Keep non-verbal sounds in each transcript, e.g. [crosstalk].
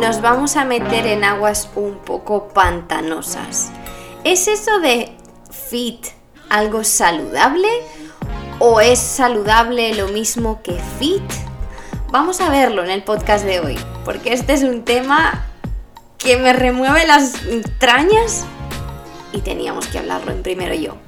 nos vamos a meter en aguas un poco pantanosas. ¿Es eso de fit algo saludable? ¿O es saludable lo mismo que fit? Vamos a verlo en el podcast de hoy, porque este es un tema que me remueve las entrañas y teníamos que hablarlo en primero yo.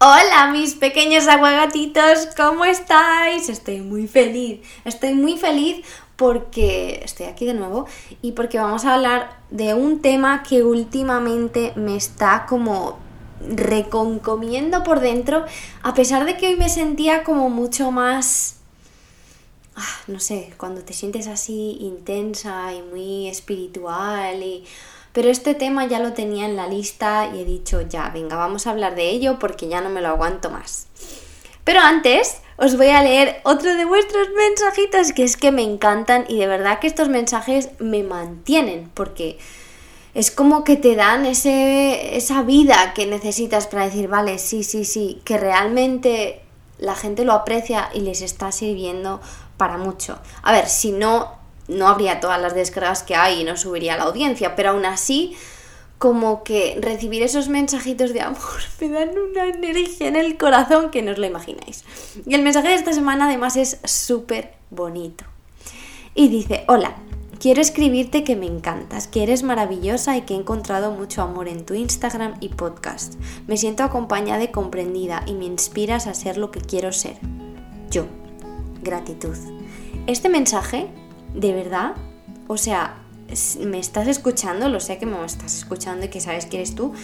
Hola mis pequeños aguagatitos, ¿cómo estáis? Estoy muy feliz, estoy muy feliz porque estoy aquí de nuevo y porque vamos a hablar de un tema que últimamente me está como reconcomiendo por dentro, a pesar de que hoy me sentía como mucho más, ah, no sé, cuando te sientes así intensa y muy espiritual y pero este tema ya lo tenía en la lista y he dicho, ya, venga, vamos a hablar de ello porque ya no me lo aguanto más. Pero antes os voy a leer otro de vuestros mensajitos que es que me encantan y de verdad que estos mensajes me mantienen porque es como que te dan ese, esa vida que necesitas para decir, vale, sí, sí, sí, que realmente la gente lo aprecia y les está sirviendo para mucho. A ver, si no no habría todas las descargas que hay y no subiría la audiencia, pero aún así, como que recibir esos mensajitos de amor [laughs] me dan una energía en el corazón que no os lo imagináis. Y el mensaje de esta semana además es súper bonito. Y dice, hola, quiero escribirte que me encantas, que eres maravillosa y que he encontrado mucho amor en tu Instagram y podcast. Me siento acompañada y comprendida y me inspiras a ser lo que quiero ser. Yo. Gratitud. Este mensaje de verdad, o sea, me estás escuchando, lo sé que me estás escuchando y que sabes que eres tú,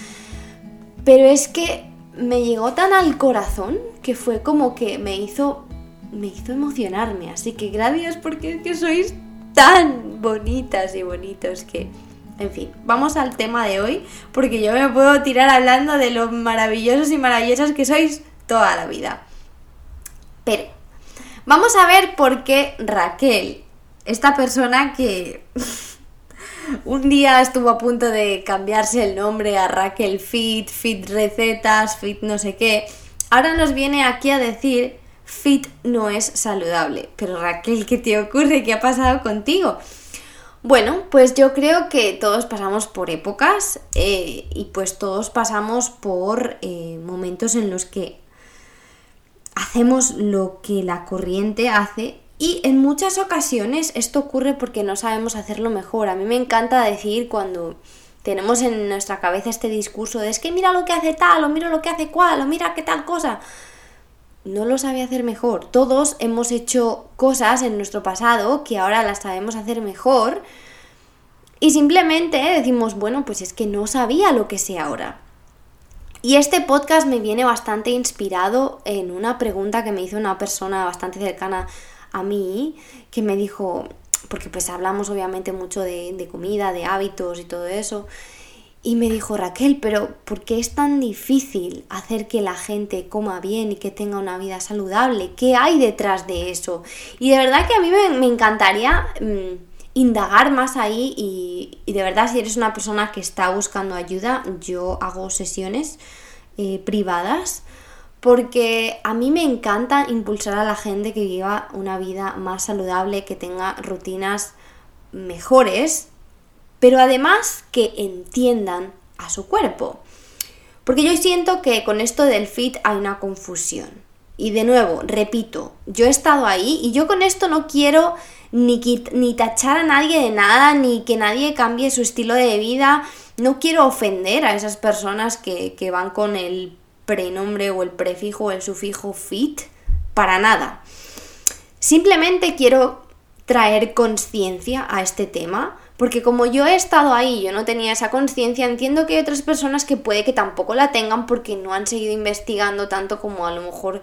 pero es que me llegó tan al corazón que fue como que me hizo, me hizo emocionarme. Así que gracias porque es que sois tan bonitas y bonitos que... En fin, vamos al tema de hoy porque yo me puedo tirar hablando de lo maravillosos y maravillosas que sois toda la vida. Pero vamos a ver por qué Raquel esta persona que [laughs] un día estuvo a punto de cambiarse el nombre a Raquel Fit, Fit Recetas, Fit no sé qué, ahora nos viene aquí a decir Fit no es saludable. Pero Raquel, ¿qué te ocurre? ¿Qué ha pasado contigo? Bueno, pues yo creo que todos pasamos por épocas eh, y pues todos pasamos por eh, momentos en los que hacemos lo que la corriente hace y en muchas ocasiones esto ocurre porque no sabemos hacerlo mejor. A mí me encanta decir cuando tenemos en nuestra cabeza este discurso de es que mira lo que hace tal, o mira lo que hace cual, o mira qué tal cosa. No lo sabe hacer mejor. Todos hemos hecho cosas en nuestro pasado que ahora las sabemos hacer mejor. Y simplemente decimos, bueno, pues es que no sabía lo que sé ahora. Y este podcast me viene bastante inspirado en una pregunta que me hizo una persona bastante cercana a mí que me dijo, porque pues hablamos obviamente mucho de, comida, de hábitos y todo eso, y me dijo Raquel, pero ¿por qué es tan difícil hacer que la gente coma bien y que tenga una vida saludable? ¿Qué hay detrás de eso? Y de verdad que a mí me, encantaría mm, indagar más ahí y, de verdad si eres una persona que está buscando ayuda, yo hago sesiones eh, privadas porque a mí me encanta impulsar a la gente que viva una vida más saludable, que tenga rutinas mejores, pero además que entiendan a su cuerpo. Porque yo siento que con esto del fit hay una confusión. Y de nuevo, repito, yo he estado ahí y yo con esto no quiero ni, ni tachar a nadie de nada, ni que nadie cambie su estilo de vida. No quiero ofender a esas personas que, que van con el prenombre o el prefijo o el sufijo fit, para nada. Simplemente quiero traer conciencia a este tema, porque como yo he estado ahí, yo no tenía esa conciencia, entiendo que hay otras personas que puede que tampoco la tengan porque no han seguido investigando tanto como a lo mejor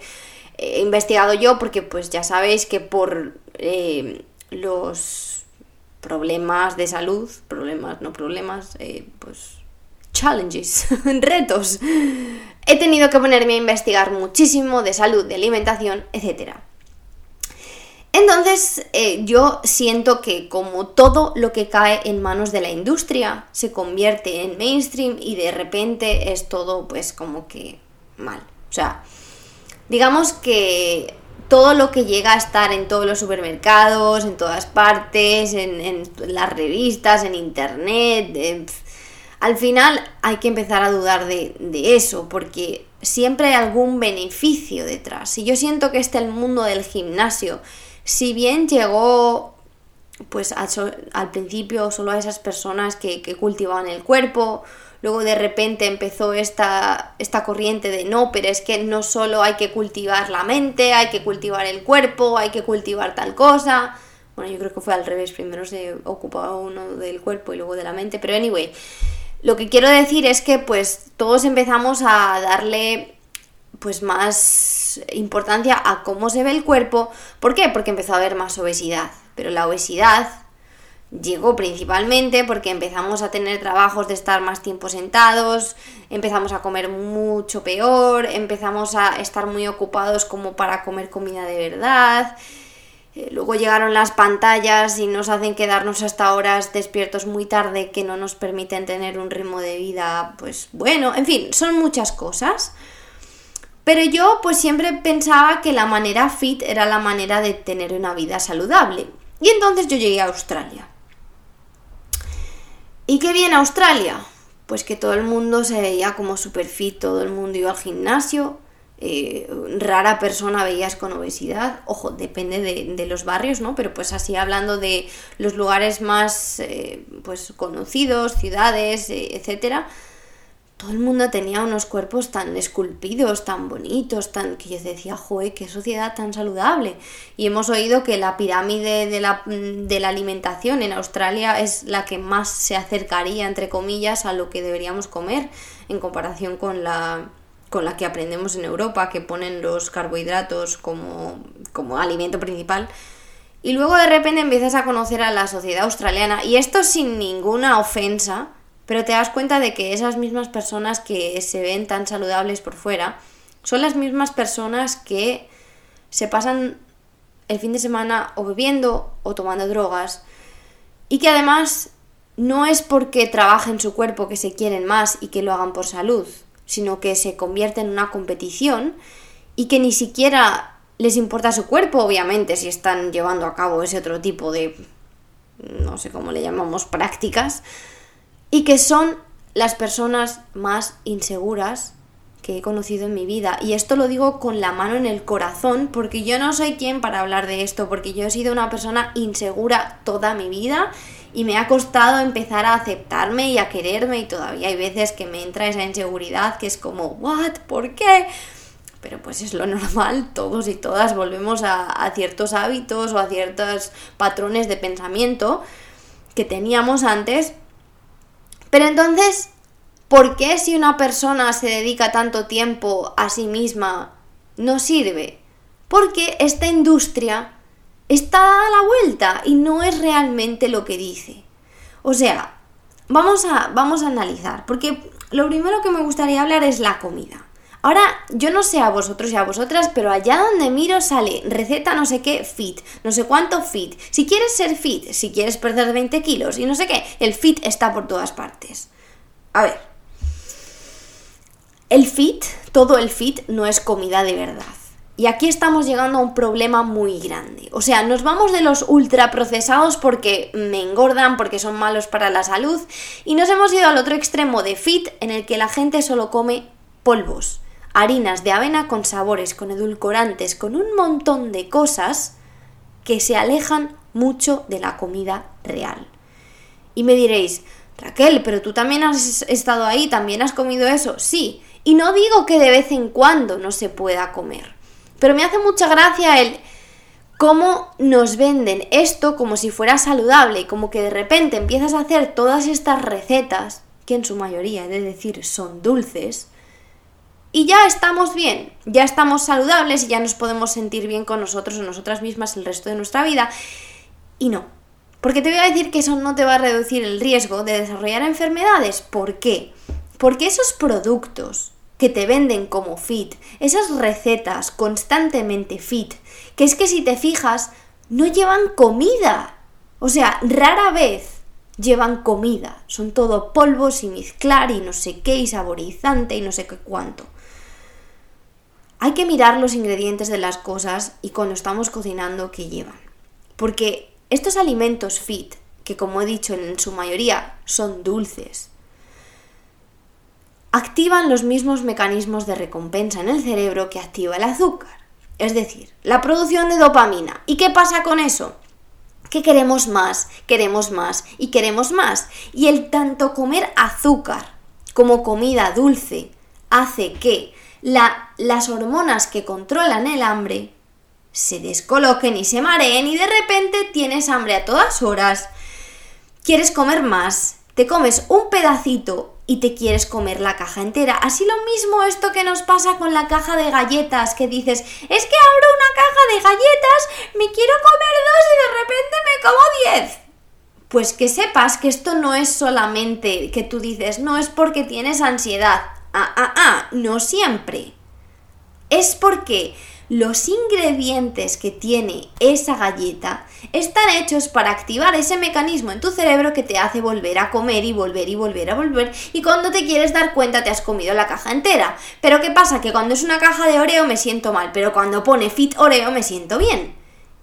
he investigado yo, porque pues ya sabéis que por eh, los problemas de salud, problemas, no problemas, eh, pues challenges, [laughs] retos. He tenido que ponerme a investigar muchísimo de salud, de alimentación, etc. Entonces eh, yo siento que como todo lo que cae en manos de la industria se convierte en mainstream y de repente es todo pues como que mal. O sea, digamos que todo lo que llega a estar en todos los supermercados, en todas partes, en, las revistas, en internet, al final hay que empezar a dudar de, de, eso, porque siempre hay algún beneficio detrás. Y yo siento que este el mundo del gimnasio, si bien llegó pues al, principio solo a esas personas que, que cultivaban el cuerpo, Luego de repente empezó esta, esta corriente de no, pero es que no solo hay que cultivar la mente, hay que cultivar el cuerpo, hay que cultivar tal cosa. Bueno, yo creo que fue al revés, primero se ocupaba uno del cuerpo y luego de la mente, pero anyway, lo que quiero decir es que pues todos empezamos a darle pues más importancia a cómo se ve el cuerpo. ¿Por qué? Porque empezó a haber más obesidad. Pero la obesidad llegó principalmente porque empezamos a tener trabajos de estar más tiempo sentados, empezamos a comer mucho peor, empezamos a estar muy ocupados como para comer comida de verdad. Eh, luego llegaron las pantallas y nos hacen quedarnos hasta horas despiertos muy tarde que no nos permiten tener un ritmo de vida, pues bueno, en fin, son muchas cosas. Pero yo pues siempre pensaba que la manera fit era la manera de tener una vida saludable. Y entonces yo llegué a Australia. ¿Y qué viene Australia? Pues que todo el mundo se veía como super fit, todo el mundo iba al gimnasio, eh, rara persona veías con obesidad, ojo, depende de, los barrios, ¿no? Pero pues así hablando de los lugares más eh, pues conocidos, ciudades, eh, etcétera, todo el mundo tenía unos cuerpos tan esculpidos, tan bonitos, tan que yo decía, joder, qué sociedad tan saludable. Y hemos oído que la pirámide de la, de la alimentación en Australia es la que más se acercaría, entre comillas, a lo que deberíamos comer en comparación con la, con la que aprendemos en Europa, que ponen los carbohidratos como, como alimento principal. Y luego de repente empiezas a conocer a la sociedad australiana, y esto sin ninguna ofensa, pero te das cuenta de que esas mismas personas que se ven tan saludables por fuera son las mismas personas que se pasan el fin de semana o bebiendo o tomando drogas y que además no es porque trabajen su cuerpo que se quieren más y que lo hagan por salud, sino que se convierte en una competición y que ni siquiera les importa su cuerpo, obviamente, si están llevando a cabo ese otro tipo de, no sé cómo le llamamos, prácticas, y que son las personas más inseguras que he conocido en mi vida. Y esto lo digo con la mano en el corazón, porque yo no soy quien para hablar de esto, porque yo he sido una persona insegura toda mi vida y me ha costado empezar a aceptarme y a quererme y todavía hay veces que me entra esa inseguridad que es como, ¿what? ¿Por qué? Pero pues es lo normal, todos y todas volvemos a, ciertos hábitos o a ciertos patrones de pensamiento que teníamos antes pero entonces, ¿por qué si una persona se dedica tanto tiempo a sí misma no sirve? Porque esta industria está a la vuelta y no es realmente lo que dice. O sea, vamos a, vamos a analizar, porque lo primero que me gustaría hablar es la comida. Ahora, yo no sé a vosotros y a vosotras, pero allá donde miro sale receta no sé qué fit, no sé cuánto fit. Si quieres ser fit, si quieres perder 20 kilos y no sé qué, el fit está por todas partes. A ver, el fit, todo el fit no es comida de verdad. Y aquí estamos llegando a un problema muy grande. O sea, nos vamos de los ultraprocesados porque me engordan, porque son malos para la salud, y nos hemos ido al otro extremo de fit en el que la gente solo come polvos harinas de avena con sabores, con edulcorantes, con un montón de cosas que se alejan mucho de la comida real. Y me diréis, Raquel, pero tú también has estado ahí, también has comido eso. Sí, y no digo que de vez en cuando no se pueda comer, pero me hace mucha gracia el cómo nos venden esto como si fuera saludable como que de repente empiezas a hacer todas estas recetas, que en su mayoría, he de decir, son dulces, y ya estamos bien, ya estamos saludables y ya nos podemos sentir bien con nosotros o nosotras mismas el resto de nuestra vida. Y no, Porque te voy a decir que eso no te va a reducir el riesgo de desarrollar enfermedades. ¿Por qué? Porque esos productos que te venden como fit, esas recetas constantemente fit, que es que si te fijas, no llevan comida. O sea, rara vez llevan comida. Son todo polvos y mezclar y no sé qué y saborizante y no sé qué cuánto. Hay que mirar los ingredientes de las cosas y cuando estamos cocinando qué llevan. Porque estos alimentos fit, que como he dicho en su mayoría son dulces, activan los mismos mecanismos de recompensa en el cerebro que activa el azúcar. Es decir, la producción de dopamina. ¿Y qué pasa con eso? Que queremos más, queremos más y queremos más. Y el tanto comer azúcar como comida dulce hace que las hormonas que controlan el hambre se descoloquen y se mareen y de repente tienes hambre a todas horas, quieres comer más, te comes un pedacito y te quieres comer la caja entera. Así lo mismo esto que nos pasa con la caja de galletas, que dices, es que abro una caja de galletas, me quiero comer dos y de repente me como diez. Pues que sepas que esto no es solamente que tú dices, no es porque tienes ansiedad. Ah, ah, ah, no siempre. Es porque los ingredientes que tiene esa galleta están hechos para activar ese mecanismo en tu cerebro que te hace volver a comer y volver y volver a volver y cuando te quieres dar cuenta te has comido la caja entera. Pero ¿qué pasa? Que cuando es una caja de Oreo me siento mal, pero cuando pone Fit Oreo me siento bien.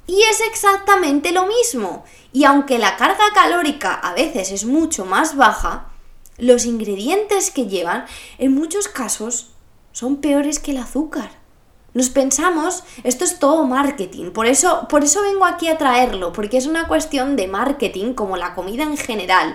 Y es exactamente lo mismo. Y aunque la carga calórica a veces es mucho más baja, los ingredientes que llevan en muchos casos son peores que el azúcar. Nos pensamos, esto es todo marketing, por eso, por eso vengo aquí a traerlo, porque es una cuestión de marketing como la comida en general.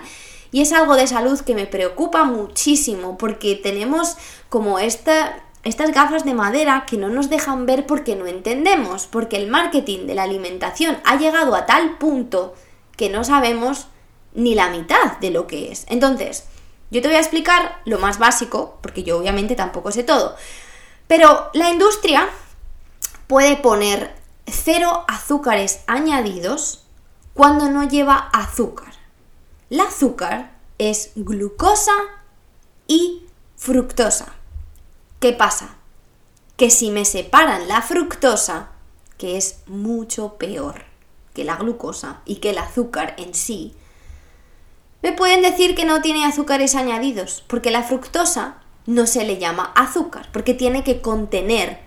Y es algo de salud que me preocupa muchísimo, porque tenemos como esta, estas gafas de madera que no nos dejan ver porque no entendemos, porque el marketing de la alimentación ha llegado a tal punto que no sabemos ni la mitad de lo que es. Entonces, yo te voy a explicar lo más básico, porque yo obviamente tampoco sé todo. Pero la industria puede poner cero azúcares añadidos cuando no lleva azúcar. El azúcar es glucosa y fructosa. ¿Qué pasa? Que si me separan la fructosa, que es mucho peor que la glucosa y que el azúcar en sí, me pueden decir que no tiene azúcares añadidos, porque la fructosa no se le llama azúcar, porque tiene que contener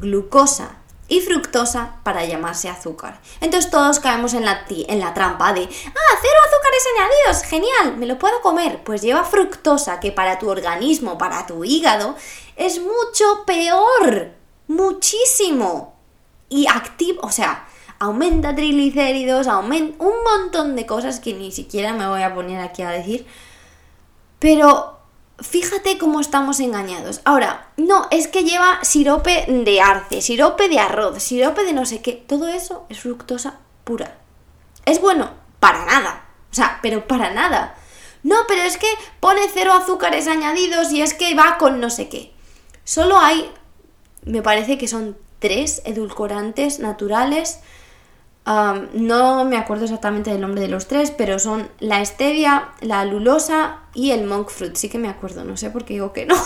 glucosa y fructosa para llamarse azúcar. Entonces todos caemos en la, en la trampa de, ah, cero azúcares añadidos, genial, me lo puedo comer. Pues lleva fructosa que para tu organismo, para tu hígado, es mucho peor, muchísimo. Y activo, o sea, aumenta triglicéridos, aumenta un montón de cosas que ni siquiera me voy a poner aquí a decir. Pero fíjate cómo estamos engañados. Ahora, no, es que lleva sirope de arce, sirope de arroz, sirope de no sé qué. Todo eso es fructosa pura. ¿Es bueno? Para nada. O sea, pero para nada. No, pero es que pone cero azúcares añadidos y es que va con no sé qué. Solo hay, me parece que son tres edulcorantes naturales no me acuerdo exactamente del nombre de los tres, pero son la stevia, la lulosa y el monk fruit. Sí que me acuerdo, no sé por qué digo que no. [laughs]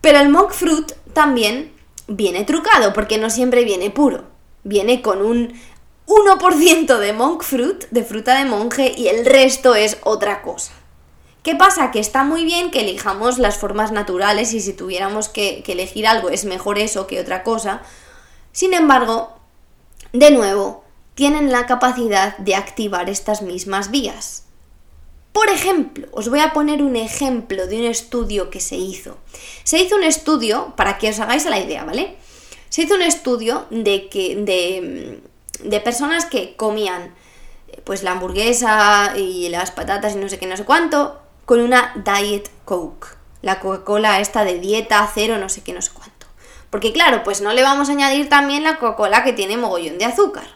pero el monk fruit también viene trucado, porque no siempre viene puro. Viene con un 1% de monk fruit, de fruta de monje, y el resto es otra cosa. ¿Qué pasa? Que está muy bien que elijamos las formas naturales y si tuviéramos que, que elegir algo es mejor eso que otra cosa. Sin embargo, de nuevo, tienen la capacidad de activar estas mismas vías. Por ejemplo, os voy a poner un ejemplo de un estudio que se hizo. Se hizo un estudio, para que os hagáis la idea, ¿vale? Se hizo un estudio de, que, de, de personas que comían pues la hamburguesa y las patatas y no sé qué, no sé cuánto, con una Diet Coke. La Coca-Cola esta de dieta, cero, no sé qué, no sé cuánto. Porque claro, pues no le vamos a añadir también la Coca-Cola que tiene mogollón de azúcar.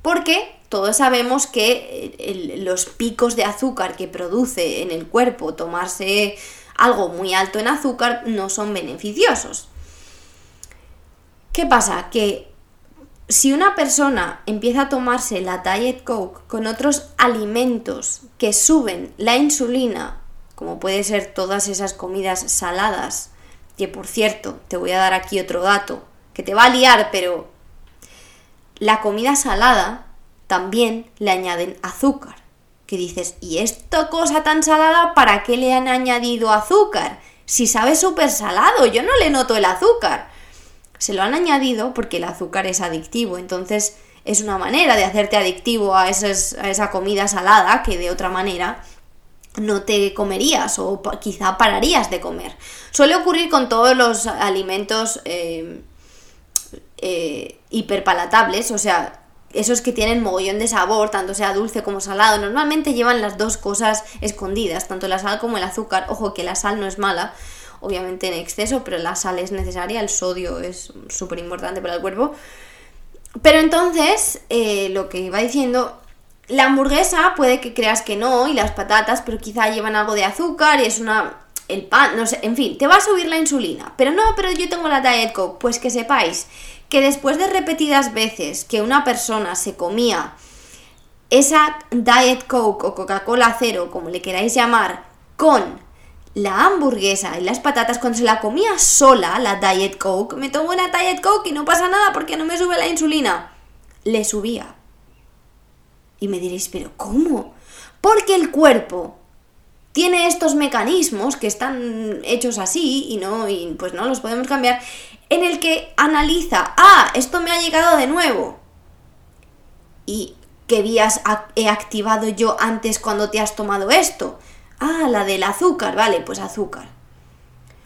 Porque todos sabemos que los picos de azúcar que produce en el cuerpo tomarse algo muy alto en azúcar no son beneficiosos. ¿Qué pasa? Que si una persona empieza a tomarse la Diet Coke con otros alimentos que suben la insulina, como puede ser todas esas comidas saladas, que por cierto, te voy a dar aquí otro dato, que te va a liar, pero la comida salada también le añaden azúcar. Que dices, ¿y esta cosa tan salada para qué le han añadido azúcar? Si sabe súper salado, yo no le noto el azúcar. Se lo han añadido porque el azúcar es adictivo, entonces es una manera de hacerte adictivo a, a esa comida salada que de otra manera no te comerías o quizá pararías de comer. Suele ocurrir con todos los alimentos eh, eh, hiperpalatables, o sea, esos que tienen mogollón de sabor, tanto sea dulce como salado, normalmente llevan las dos cosas escondidas, tanto la sal como el azúcar. Ojo que la sal no es mala, obviamente en exceso, pero la sal es necesaria, el sodio es súper importante para el cuerpo. Pero entonces, eh, lo que iba diciendo, la hamburguesa puede que creas que no, y las patatas, pero quizá llevan algo de azúcar y es una... el pan, no sé, en fin, te va a subir la insulina. Pero no, pero yo tengo la Diet Coke, pues que sepáis que después de repetidas veces que una persona se comía esa Diet Coke o Coca-Cola cero, como le queráis llamar, con la hamburguesa y las patatas, cuando se la comía sola, la Diet Coke, me tomo una Diet Coke y no pasa nada porque no me sube la insulina. Le subía. Y me diréis, pero ¿cómo? Porque el cuerpo tiene estos mecanismos que están hechos así y no, y pues no los podemos cambiar, en el que analiza, ah, esto me ha llegado de nuevo. ¿Y qué vías he activado yo antes cuando te has tomado esto? Ah, la del azúcar, vale, pues azúcar.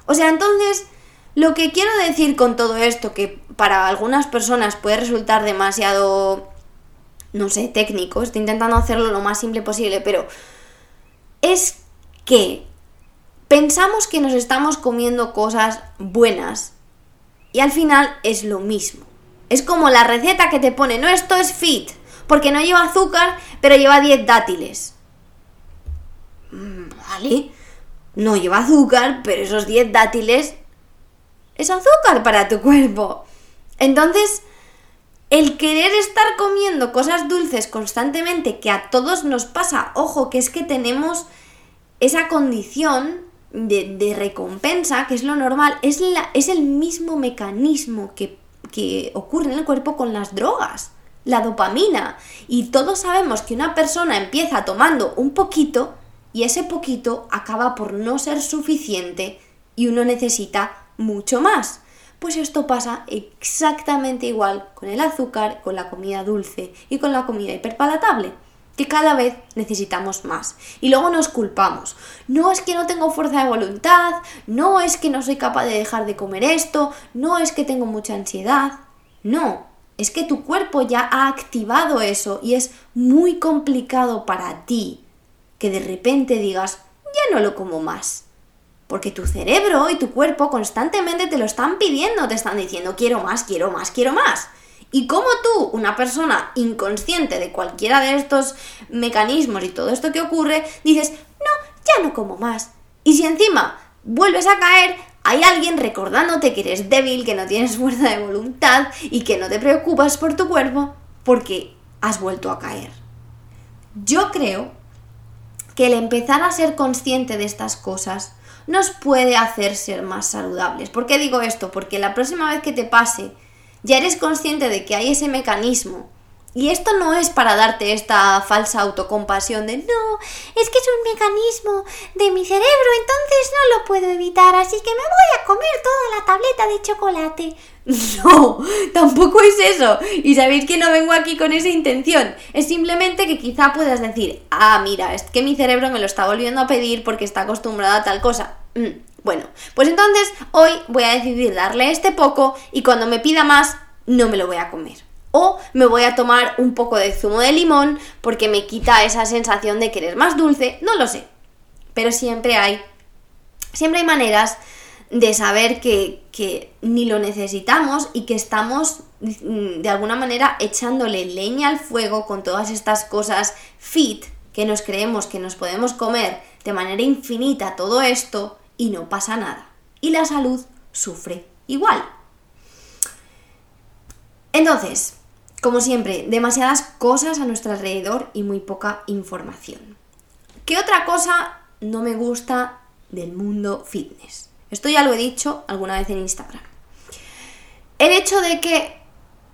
O sea, entonces, lo que quiero decir con todo esto, que para algunas personas puede resultar demasiado, no sé, técnico, estoy intentando hacerlo lo más simple posible, pero es que pensamos que nos estamos comiendo cosas buenas y al final es lo mismo. Es como la receta que te pone, no, esto es fit, porque no lleva azúcar, pero lleva 10 dátiles. Mm, vale, no lleva azúcar, pero esos 10 dátiles es azúcar para tu cuerpo. Entonces, el querer estar comiendo cosas dulces constantemente, que a todos nos pasa, ojo, que es que tenemos esa condición de, recompensa, que es lo normal, es, el mismo mecanismo que ocurre en el cuerpo con las drogas, la dopamina. Y todos sabemos que una persona empieza tomando un poquito y ese poquito acaba por no ser suficiente y uno necesita mucho más. Pues esto pasa exactamente igual con el azúcar, con la comida dulce y con la comida hiperpalatable, que cada vez necesitamos más. Y luego nos culpamos. No es que no tengo fuerza de voluntad, no es que no soy capaz de dejar de comer esto, no es que tengo mucha ansiedad. No, es que tu cuerpo ya ha activado eso y es muy complicado para ti que de repente digas, ya no lo como más. Porque tu cerebro y tu cuerpo constantemente te lo están pidiendo, te están diciendo, quiero más, quiero más, quiero más. Y como tú, una persona inconsciente de cualquiera de estos mecanismos y todo esto que ocurre, dices, no, ya no como más. Y si encima vuelves a caer, hay alguien recordándote que eres débil, que no tienes fuerza de voluntad y que no te preocupas por tu cuerpo porque has vuelto a caer. Yo creo que el empezar a ser consciente de estas cosas nos puede hacer ser más saludables. ¿Por qué digo esto? Porque la próxima vez que te pase, ya eres consciente de que hay ese mecanismo. Y esto no es para darte esta falsa autocompasión de no, es que es un mecanismo de mi cerebro, entonces no lo puedo evitar, así que me voy a comer toda la tableta de chocolate. [laughs] No, tampoco es eso. Y sabéis que no vengo aquí con esa intención. Es simplemente que quizá puedas decir, ah, mira, es que mi cerebro me lo está volviendo a pedir porque está acostumbrado a tal cosa. Mm, bueno, pues entonces hoy voy a decidir darle este poco y cuando me pida más, no me lo voy a comer. O me voy a tomar un poco de zumo de limón porque me quita esa sensación de querer más dulce, no lo sé. Pero siempre hay, siempre hay maneras de saber que, ni lo necesitamos y que estamos mm, de alguna manera echándole leña al fuego con todas estas cosas fit que nos creemos que nos podemos comer de manera infinita todo esto y no pasa nada. Y la salud sufre igual. Entonces, como siempre, demasiadas cosas a nuestro alrededor y muy poca información. ¿Qué otra cosa no me gusta del mundo fitness? Esto ya lo he dicho alguna vez en Instagram. El hecho de que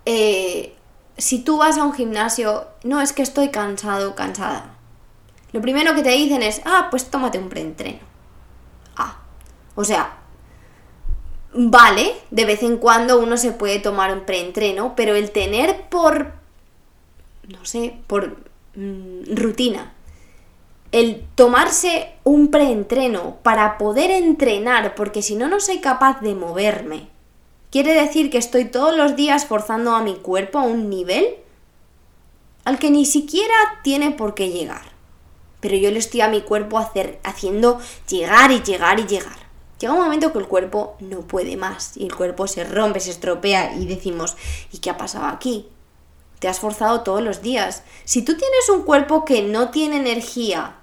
eh, si tú vas a un gimnasio, no es que estoy cansado, cansada. Lo primero que te dicen es, ah, pues tómate un preentreno. Ah, o sea, vale, de vez en cuando uno se puede tomar un preentreno, pero el tener por, no sé, por mm, rutina, el tomarse un preentreno para poder entrenar, porque si no, no soy capaz de moverme, quiere decir que estoy todos los días forzando a mi cuerpo a un nivel al que ni siquiera tiene por qué llegar. Pero yo le estoy a mi cuerpo hacer, haciendo llegar y llegar y llegar. Llega un momento que el cuerpo no puede más y el cuerpo se rompe, se estropea y decimos, ¿y qué ha pasado aquí? Te has forzado todos los días. Si tú tienes un cuerpo que no tiene energía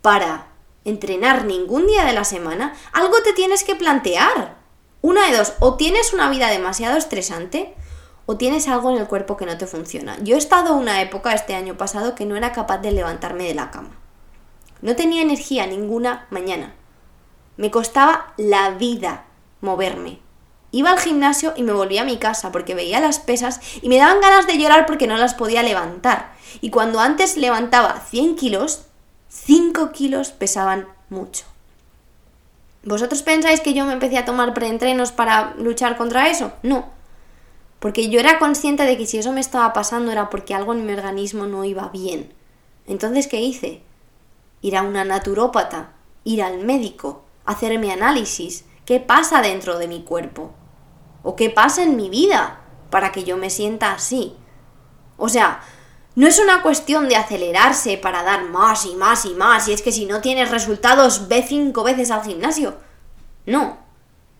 para entrenar ningún día de la semana, algo te tienes que plantear. Una de dos, o tienes una vida demasiado estresante o tienes algo en el cuerpo que no te funciona. Yo he estado una época este año pasado que no era capaz de levantarme de la cama. No tenía energía ninguna mañana. Me costaba la vida moverme. Iba al gimnasio y me volvía a mi casa porque veía las pesas y me daban ganas de llorar porque no las podía levantar. Y cuando antes levantaba 100 kilos, 5 kilos pesaban mucho. ¿Vosotros pensáis que yo me empecé a tomar preentrenos para luchar contra eso? No. Porque yo era consciente de que si eso me estaba pasando era porque algo en mi organismo no iba bien. Entonces, ¿qué hice? Ir a una naturópata, ir al médico, hacerme análisis, qué pasa dentro de mi cuerpo o qué pasa en mi vida para que yo me sienta así. O sea, no es una cuestión de acelerarse para dar más y más y más, y es que si no tienes resultados, ve cinco veces al gimnasio. No.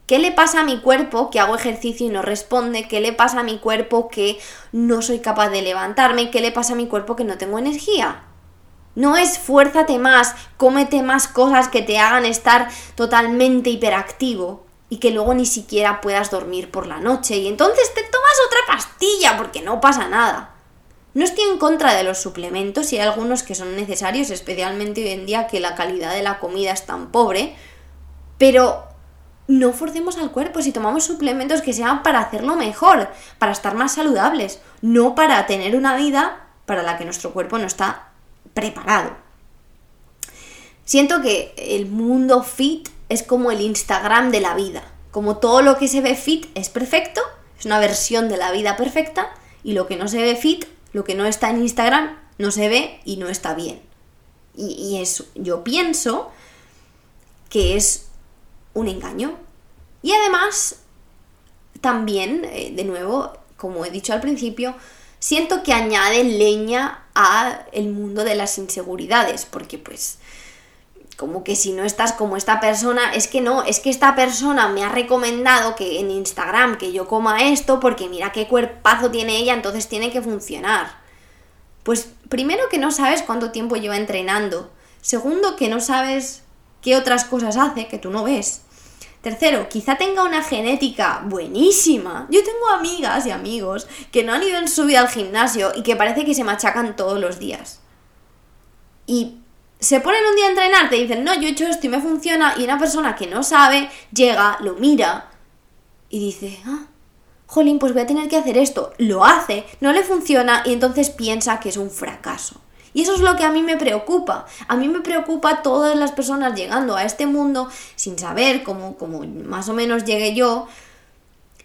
¿Qué le pasa a mi cuerpo que hago ejercicio y no responde? ¿Qué le pasa a mi cuerpo que no soy capaz de levantarme? ¿Qué le pasa a mi cuerpo que no tengo energía? No esfuérzate más, cómete más cosas que te hagan estar totalmente hiperactivo y que luego ni siquiera puedas dormir por la noche y entonces te tomas otra pastilla porque no pasa nada. No estoy en contra de los suplementos y hay algunos que son necesarios, especialmente hoy en día que la calidad de la comida es tan pobre, pero no forcemos al cuerpo si tomamos suplementos que sean para hacerlo mejor, para estar más saludables, no para tener una vida para la que nuestro cuerpo no está preparado. Siento que el mundo fit es como el Instagram de la vida. Como todo lo que se ve fit es perfecto, es una versión de la vida perfecta, y lo que no se ve fit, lo que no está en Instagram, no se ve y no está bien. Y, eso, yo pienso que es un engaño. Y además, también, eh, de nuevo, como he dicho al principio, siento que añade leña a el mundo de las inseguridades, porque pues como que si no estás como esta persona, es que no, es que esta persona me ha recomendado que en Instagram que yo coma esto porque mira qué cuerpazo tiene ella, entonces tiene que funcionar. Pues primero que no sabes cuánto tiempo lleva entrenando, segundo que no sabes qué otras cosas hace que tú no ves. Tercero, quizá tenga una genética buenísima. Yo tengo amigas y amigos que no han ido en su vida al gimnasio y que parece que se machacan todos los días. Y se ponen un día a entrenar, te dicen, no, yo he hecho esto y me funciona, y una persona que no sabe llega, lo mira y dice, ah, jolín, pues voy a tener que hacer esto. Lo hace, no le funciona y entonces piensa que es un fracaso. Y eso es lo que a mí me preocupa. A mí me preocupa todas las personas llegando a este mundo sin saber cómo, cómo más o menos llegué yo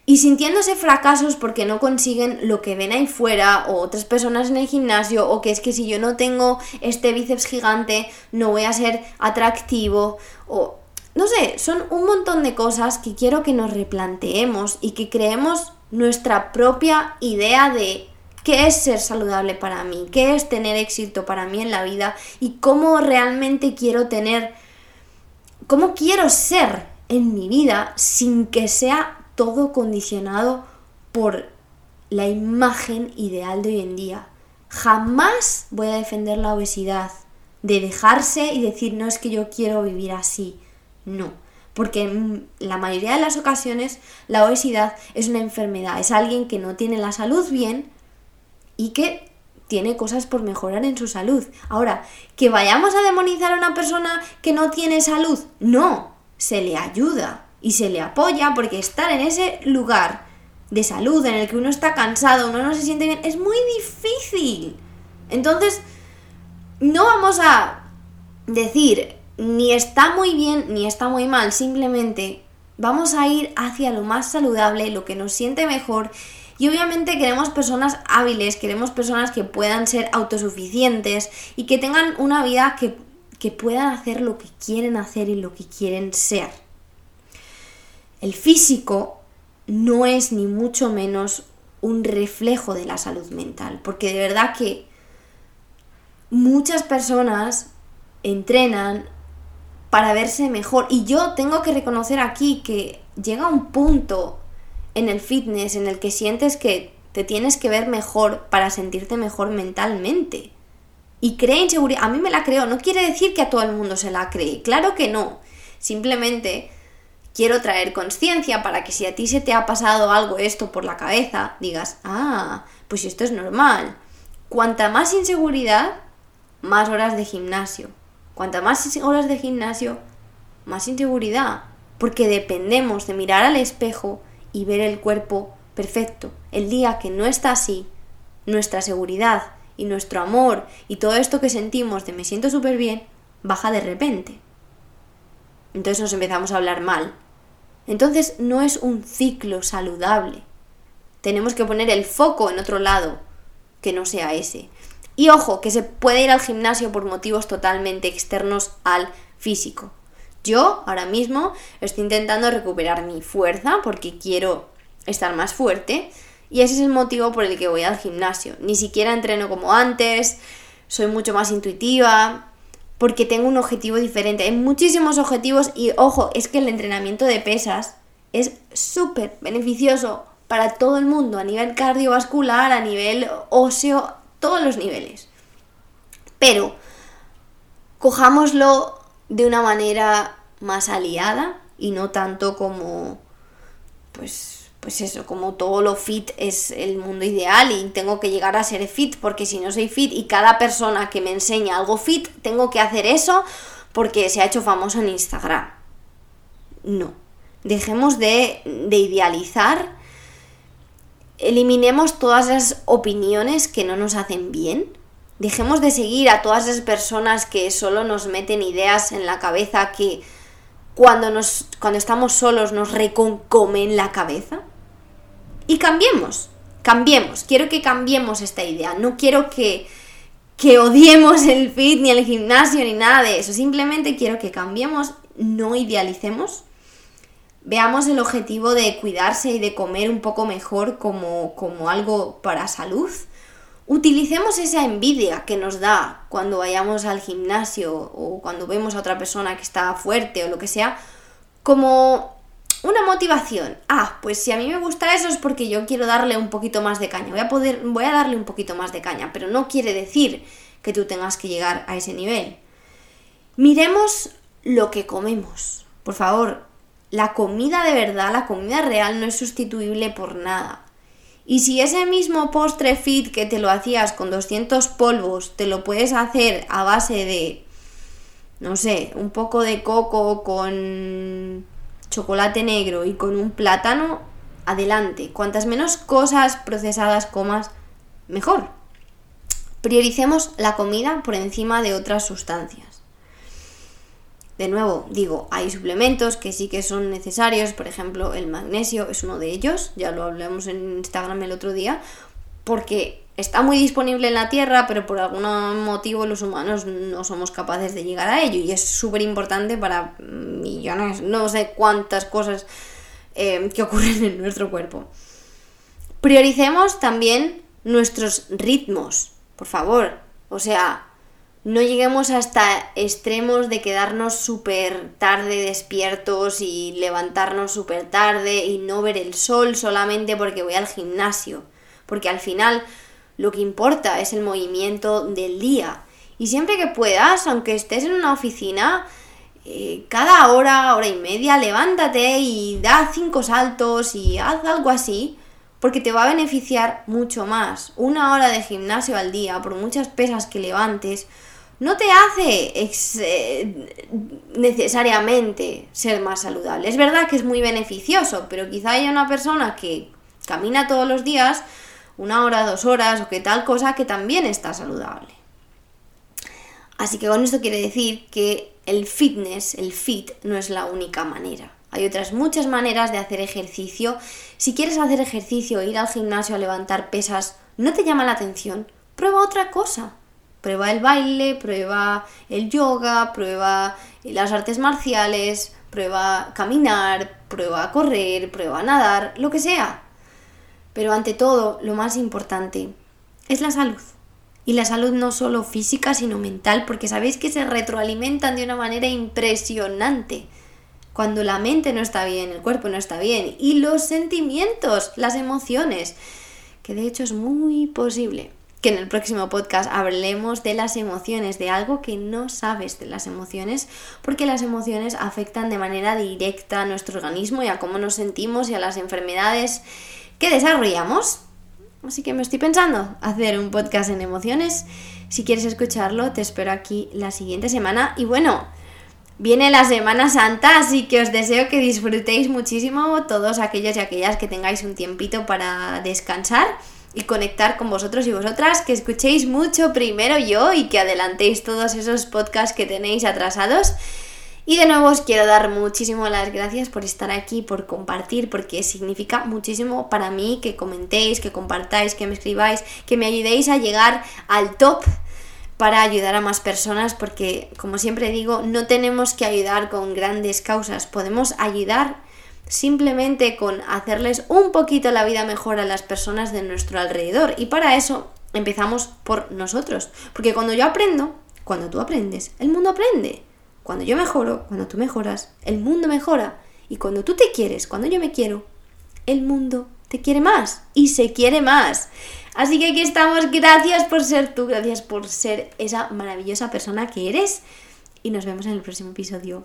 y sintiéndose fracasos porque no consiguen lo que ven ahí fuera o otras personas en el gimnasio o que es que si yo no tengo este bíceps gigante no voy a ser atractivo o no sé, son un montón de cosas que quiero que nos replanteemos y que creemos nuestra propia idea de qué es ser saludable para mí, qué es tener éxito para mí en la vida y cómo realmente quiero tener, cómo quiero ser en mi vida sin que sea todo condicionado por la imagen ideal de hoy en día. Jamás voy a defender la obesidad, de dejarse y decir, no es que yo quiero vivir así. No, porque en la mayoría de las ocasiones la obesidad es una enfermedad, es alguien que no tiene la salud bien y que tiene cosas por mejorar en su salud. Ahora, que vayamos a demonizar a una persona que no tiene salud, no, se le ayuda y se le apoya porque estar en ese lugar de salud en el que uno está cansado, uno no se siente bien, es muy difícil. Entonces, no vamos a decir ni está muy bien ni está muy mal, simplemente vamos a ir hacia lo más saludable, lo que nos siente mejor y obviamente queremos personas hábiles, queremos personas que puedan ser autosuficientes y que tengan una vida que, que puedan hacer lo que quieren hacer y lo que quieren ser. El físico no es ni mucho menos un reflejo de la salud mental, porque de verdad que muchas personas entrenan para verse mejor y yo tengo que reconocer aquí que llega un punto en el fitness en el que sientes que te tienes que ver mejor para sentirte mejor mentalmente. Y cree inseguridad, a mí me la creo, no quiere decir que a todo el mundo se la cree, claro que no. Simplemente quiero traer conciencia para que si a ti se te ha pasado algo esto por la cabeza, digas, ah, pues esto es normal. Cuanta más inseguridad, más horas de gimnasio. Cuanta más horas de gimnasio, más inseguridad. Porque dependemos de mirar al espejo y ver el cuerpo perfecto. El día que no está así, nuestra seguridad y nuestro amor y todo esto que sentimos de me siento súper bien, baja de repente. Entonces nos empezamos a hablar mal. Entonces no es un ciclo saludable. Tenemos que poner el foco en otro lado, que no sea ese. Y ojo, que se puede ir al gimnasio por motivos totalmente externos al físico. Yo ahora mismo estoy intentando recuperar mi fuerza porque quiero estar más fuerte y ese es el motivo por el que voy al gimnasio. Ni siquiera entreno como antes, soy mucho más intuitiva porque tengo un objetivo diferente. Hay muchísimos objetivos y ojo, es que el entrenamiento de pesas es súper beneficioso para todo el mundo, a nivel cardiovascular, a nivel óseo, todos los niveles. Pero cojámoslo de una manera más aliada y no tanto como pues pues eso, como todo lo fit es el mundo ideal y tengo que llegar a ser fit porque si no soy fit y cada persona que me enseña algo fit tengo que hacer eso porque se ha hecho famoso en Instagram. No, dejemos de, de idealizar, eliminemos todas esas opiniones que no nos hacen bien, dejemos de seguir a todas esas personas que solo nos meten ideas en la cabeza que cuando, nos, cuando estamos solos nos reconcomen la cabeza. Y cambiemos, cambiemos. Quiero que cambiemos esta idea. No quiero que, que odiemos el fit, ni el gimnasio, ni nada de eso. Simplemente quiero que cambiemos, no idealicemos. Veamos el objetivo de cuidarse y de comer un poco mejor como, como algo para salud utilicemos esa envidia que nos da cuando vayamos al gimnasio o cuando vemos a otra persona que está fuerte o lo que sea, como una motivación. Ah, pues si a mí me gusta eso es porque yo quiero darle un poquito más de caña. Voy a poder, voy a darle un poquito más de caña, pero no quiere decir que tú tengas que llegar a ese nivel. Miremos lo que comemos. Por favor, la comida de verdad, la comida real no es sustituible por nada. Y si ese mismo postre fit que te lo hacías con 200 polvos, te lo puedes hacer a base de, no sé, un poco de coco con chocolate negro y con un plátano, adelante. Cuantas menos cosas procesadas comas, mejor. Prioricemos la comida por encima de otras sustancias. De nuevo, digo, hay suplementos que sí que son necesarios, por ejemplo, el magnesio es uno de ellos, ya lo hablamos en Instagram el otro día, porque está muy disponible en la Tierra, pero por algún motivo los humanos no somos capaces de llegar a ello y es súper importante para millones, no sé cuántas cosas eh, que ocurren en nuestro cuerpo. Prioricemos también nuestros ritmos, por favor. O sea, no lleguemos hasta extremos de quedarnos súper tarde despiertos y levantarnos súper tarde y no ver el sol solamente porque voy al gimnasio. Porque al final lo que importa es el movimiento del día. Y siempre que puedas, aunque estés en una oficina, eh, cada hora, hora y media, levántate y da cinco saltos y haz algo así. porque te va a beneficiar mucho más. Una hora de gimnasio al día, por muchas pesas que levantes, no te hace eh, necesariamente ser más saludable. Es verdad que es muy beneficioso, pero quizá haya una persona que camina todos los días, una hora, dos horas o que tal cosa, que también está saludable. Así que con esto quiere decir que el fitness, el fit, no es la única manera. Hay otras muchas maneras de hacer ejercicio. Si quieres hacer ejercicio, ir al gimnasio a levantar pesas, no te llama la atención, prueba otra cosa. Prueba el baile, prueba el yoga, prueba las artes marciales, prueba caminar, prueba correr, prueba nadar, lo que sea. Pero ante todo, lo más importante es la salud. Y la salud no solo física, sino mental, porque sabéis que se retroalimentan de una manera impresionante. Cuando la mente no está bien, el cuerpo no está bien, y los sentimientos, las emociones, que de hecho es muy posible que en el próximo podcast hablemos de las emociones, de algo que no sabes de las emociones, porque las emociones afectan de manera directa a nuestro organismo y a cómo nos sentimos y a las enfermedades que desarrollamos. Así que me estoy pensando hacer un podcast en emociones. Si quieres escucharlo, te espero aquí la siguiente semana. Y bueno, viene la Semana Santa, así que os deseo que disfrutéis muchísimo todos aquellos y aquellas que tengáis un tiempito para descansar y conectar con vosotros y vosotras, que escuchéis mucho primero yo y que adelantéis todos esos podcasts que tenéis atrasados. Y de nuevo os quiero dar muchísimo las gracias por estar aquí, por compartir, porque significa muchísimo para mí que comentéis, que compartáis, que me escribáis, que me ayudéis a llegar al top para ayudar a más personas, porque como siempre digo, no tenemos que ayudar con grandes causas, podemos ayudar simplemente con hacerles un poquito la vida mejor a las personas de nuestro alrededor. Y para eso empezamos por nosotros, porque cuando yo aprendo, cuando tú aprendes, el mundo aprende. Cuando yo mejoro, cuando tú mejoras, el mundo mejora. Y cuando tú te quieres, cuando yo me quiero, el mundo te quiere más y se quiere más. Así que aquí estamos. Gracias por ser tú, gracias por ser esa maravillosa persona que eres. Y nos vemos en el próximo episodio.